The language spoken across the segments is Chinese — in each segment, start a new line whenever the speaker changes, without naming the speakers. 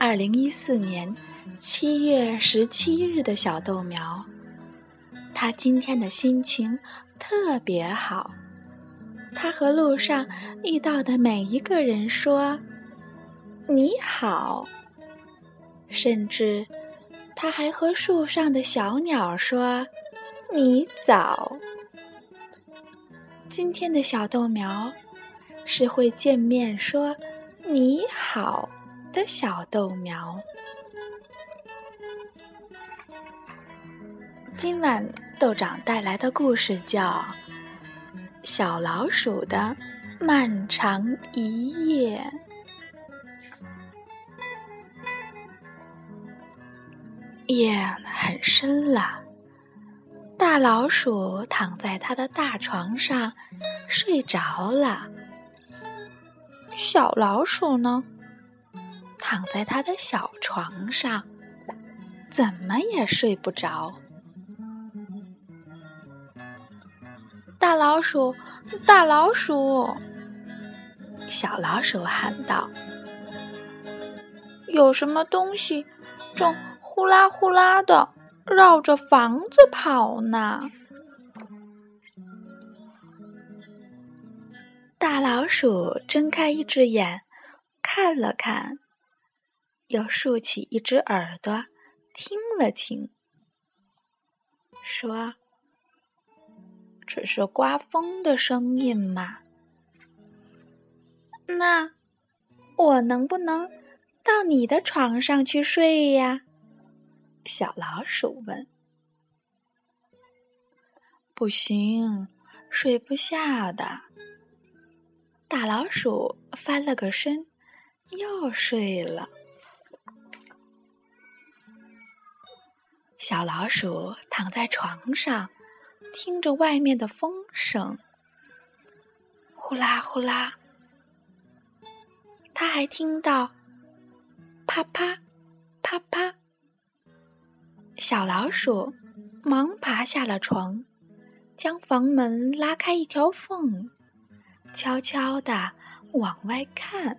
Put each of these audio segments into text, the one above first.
二零一四年七月十七日的小豆苗，他今天的心情特别好。他和路上遇到的每一个人说：“你好。”甚至他还和树上的小鸟说：“你早。”今天的小豆苗是会见面说“你好”的小豆苗。今晚豆长带来的故事叫《小老鼠的漫长一夜》。夜很深了。大老鼠躺在它的大床上，睡着了。小老鼠呢，躺在他的小床上，怎么也睡不着。大老鼠，大老鼠，小老鼠喊道：“有什么东西正呼啦呼啦的？”绕着房子跑呢。大老鼠睁开一只眼，看了看，又竖起一只耳朵，听了听，说：“这是刮风的声音嘛？那我能不能到你的床上去睡呀？”小老鼠问：“不行，睡不下的。”大老鼠翻了个身，又睡了。小老鼠躺在床上，听着外面的风声，呼啦呼啦。他还听到啪啪啪啪。小老鼠忙爬下了床，将房门拉开一条缝，悄悄地往外看。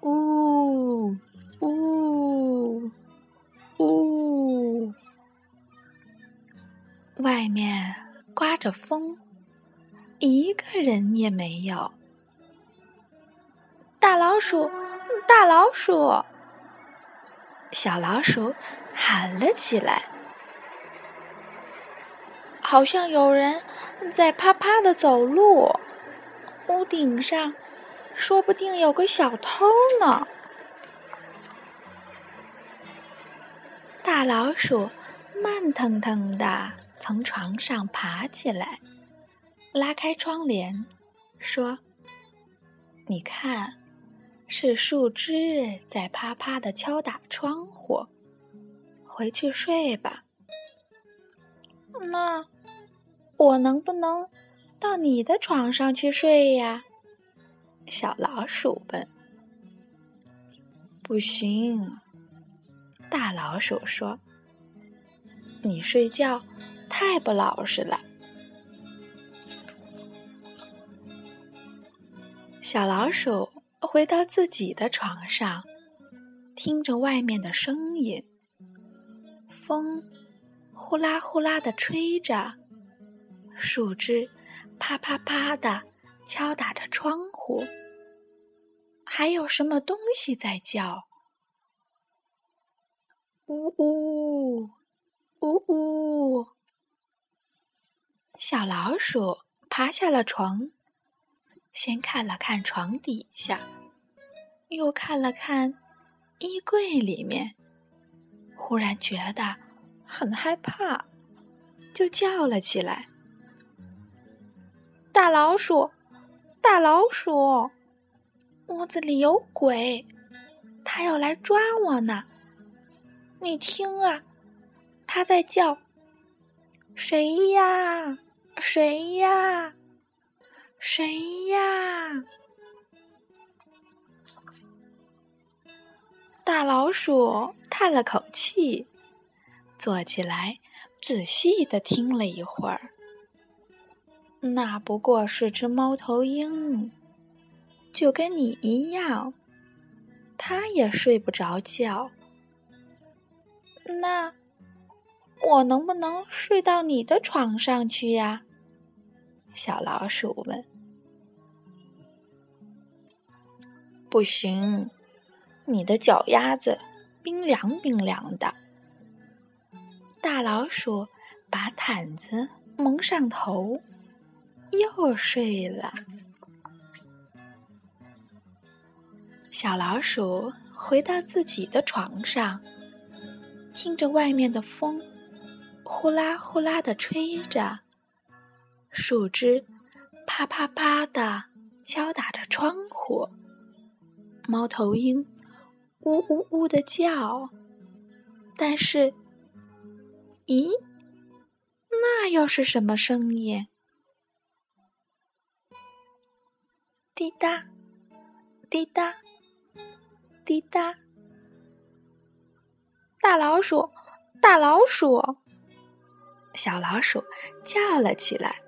呜呜呜！外面刮着风，一个人也没有。大老鼠，大老鼠！小老鼠喊了起来：“好像有人在啪啪的走路，屋顶上说不定有个小偷呢。”大老鼠慢腾腾的从床上爬起来，拉开窗帘，说：“你看。”是树枝在啪啪的敲打窗户。回去睡吧。那我能不能到你的床上去睡呀？小老鼠问。不行，大老鼠说：“你睡觉太不老实了。”小老鼠。回到自己的床上，听着外面的声音，风呼啦呼啦的吹着，树枝啪啪啪的敲打着窗户，还有什么东西在叫？呜呜呜呜！小老鼠爬下了床。先看了看床底下，又看了看衣柜里面，忽然觉得很害怕，就叫了起来：“大老鼠，大老鼠，屋子里有鬼，他要来抓我呢！你听啊，他在叫，谁呀？谁呀？”谁呀？大老鼠叹了口气，坐起来，仔细的听了一会儿。那不过是只猫头鹰，就跟你一样。它也睡不着觉。那我能不能睡到你的床上去呀？小老鼠问。不行，你的脚丫子冰凉冰凉的。大老鼠把毯子蒙上头，又睡了。小老鼠回到自己的床上，听着外面的风呼啦呼啦的吹着，树枝啪啪啪的敲打着窗户。猫头鹰呜呜呜的叫，但是，咦，那又是什么声音？滴答，滴答，滴答。大老鼠，大老鼠，小老鼠叫了起来：“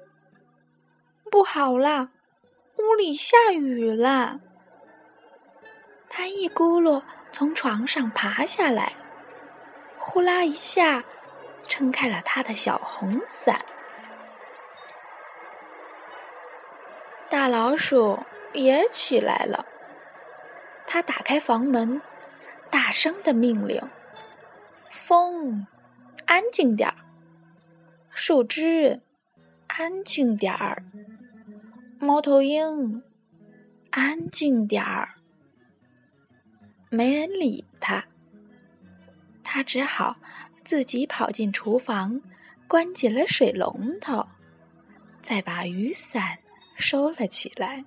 不好啦，屋里下雨了！”他一咕噜从床上爬下来，呼啦一下撑开了他的小红伞。大老鼠也起来了，他打开房门，大声的命令：“风，安静点儿；树枝，安静点儿；猫头鹰，安静点儿。”没人理他，他只好自己跑进厨房，关紧了水龙头，再把雨伞收了起来。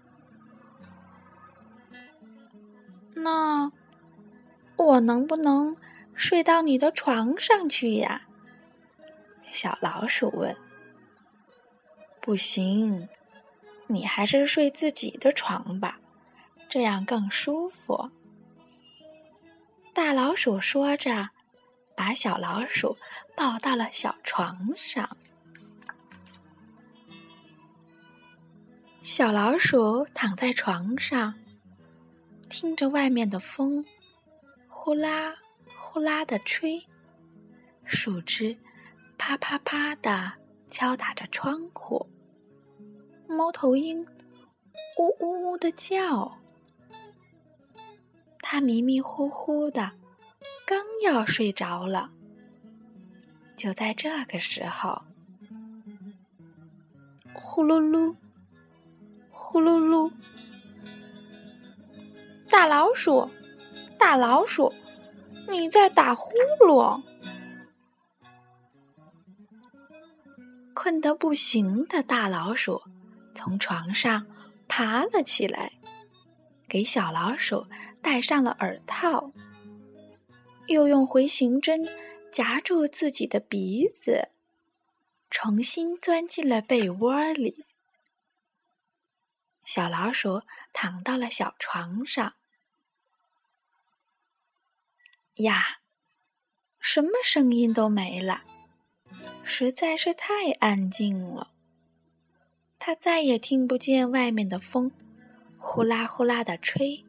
那我能不能睡到你的床上去呀？小老鼠问。不行，你还是睡自己的床吧，这样更舒服。大老鼠说着，把小老鼠抱到了小床上。小老鼠躺在床上，听着外面的风呼啦呼啦的吹，树枝啪啪啪的敲打着窗户，猫头鹰呜呜呜的叫。他迷迷糊糊的，刚要睡着了。就在这个时候，呼噜噜，呼噜噜，大老鼠，大老鼠，你在打呼噜！困得不行的大老鼠从床上爬了起来。给小老鼠戴上了耳套，又用回形针夹住自己的鼻子，重新钻进了被窝里。小老鼠躺到了小床上，呀，什么声音都没了，实在是太安静了。他再也听不见外面的风。呼啦呼啦的吹，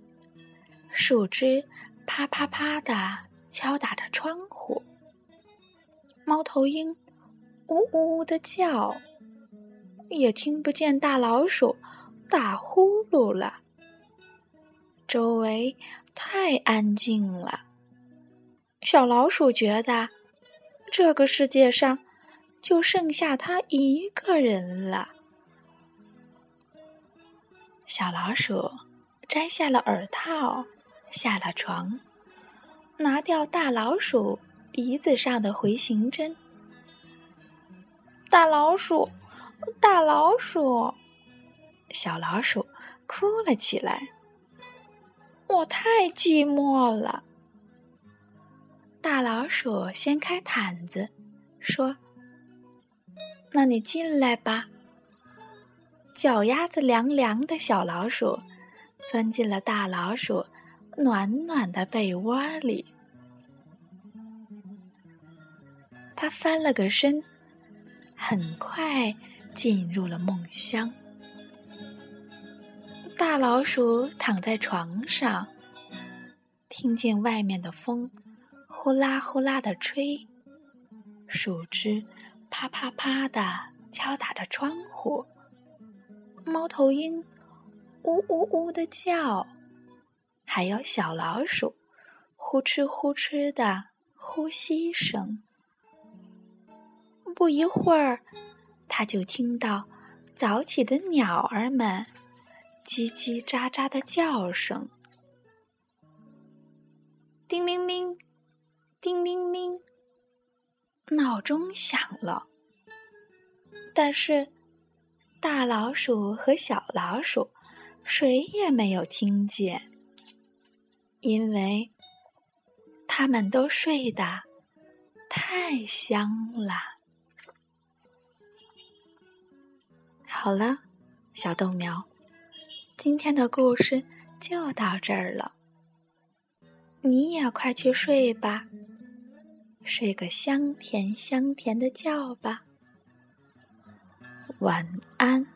树枝啪啪啪的敲打着窗户，猫头鹰呜呜呜的叫，也听不见大老鼠打呼噜了。周围太安静了，小老鼠觉得这个世界上就剩下它一个人了。小老鼠摘下了耳套，下了床，拿掉大老鼠鼻子上的回形针。大老鼠，大老鼠，小老鼠哭了起来。我太寂寞了。大老鼠掀开毯子，说：“那你进来吧。”脚丫子凉凉的小老鼠，钻进了大老鼠暖暖的被窝里。它翻了个身，很快进入了梦乡。大老鼠躺在床上，听见外面的风呼啦呼啦的吹，树枝啪啪啪的敲打着窗户，猫头鹰呜呜呜的叫，还有小老鼠呼哧呼哧的呼吸声。不一会儿，他就听到早起的鸟儿们叽叽喳喳的叫声。叮铃铃，叮铃铃，闹钟响了。但是，大老鼠和小老鼠谁也没有听见，因为他们都睡得太香了。好了，小豆苗，今天的故事就到这儿了。你也快去睡吧，睡个香甜香甜的觉吧，晚安。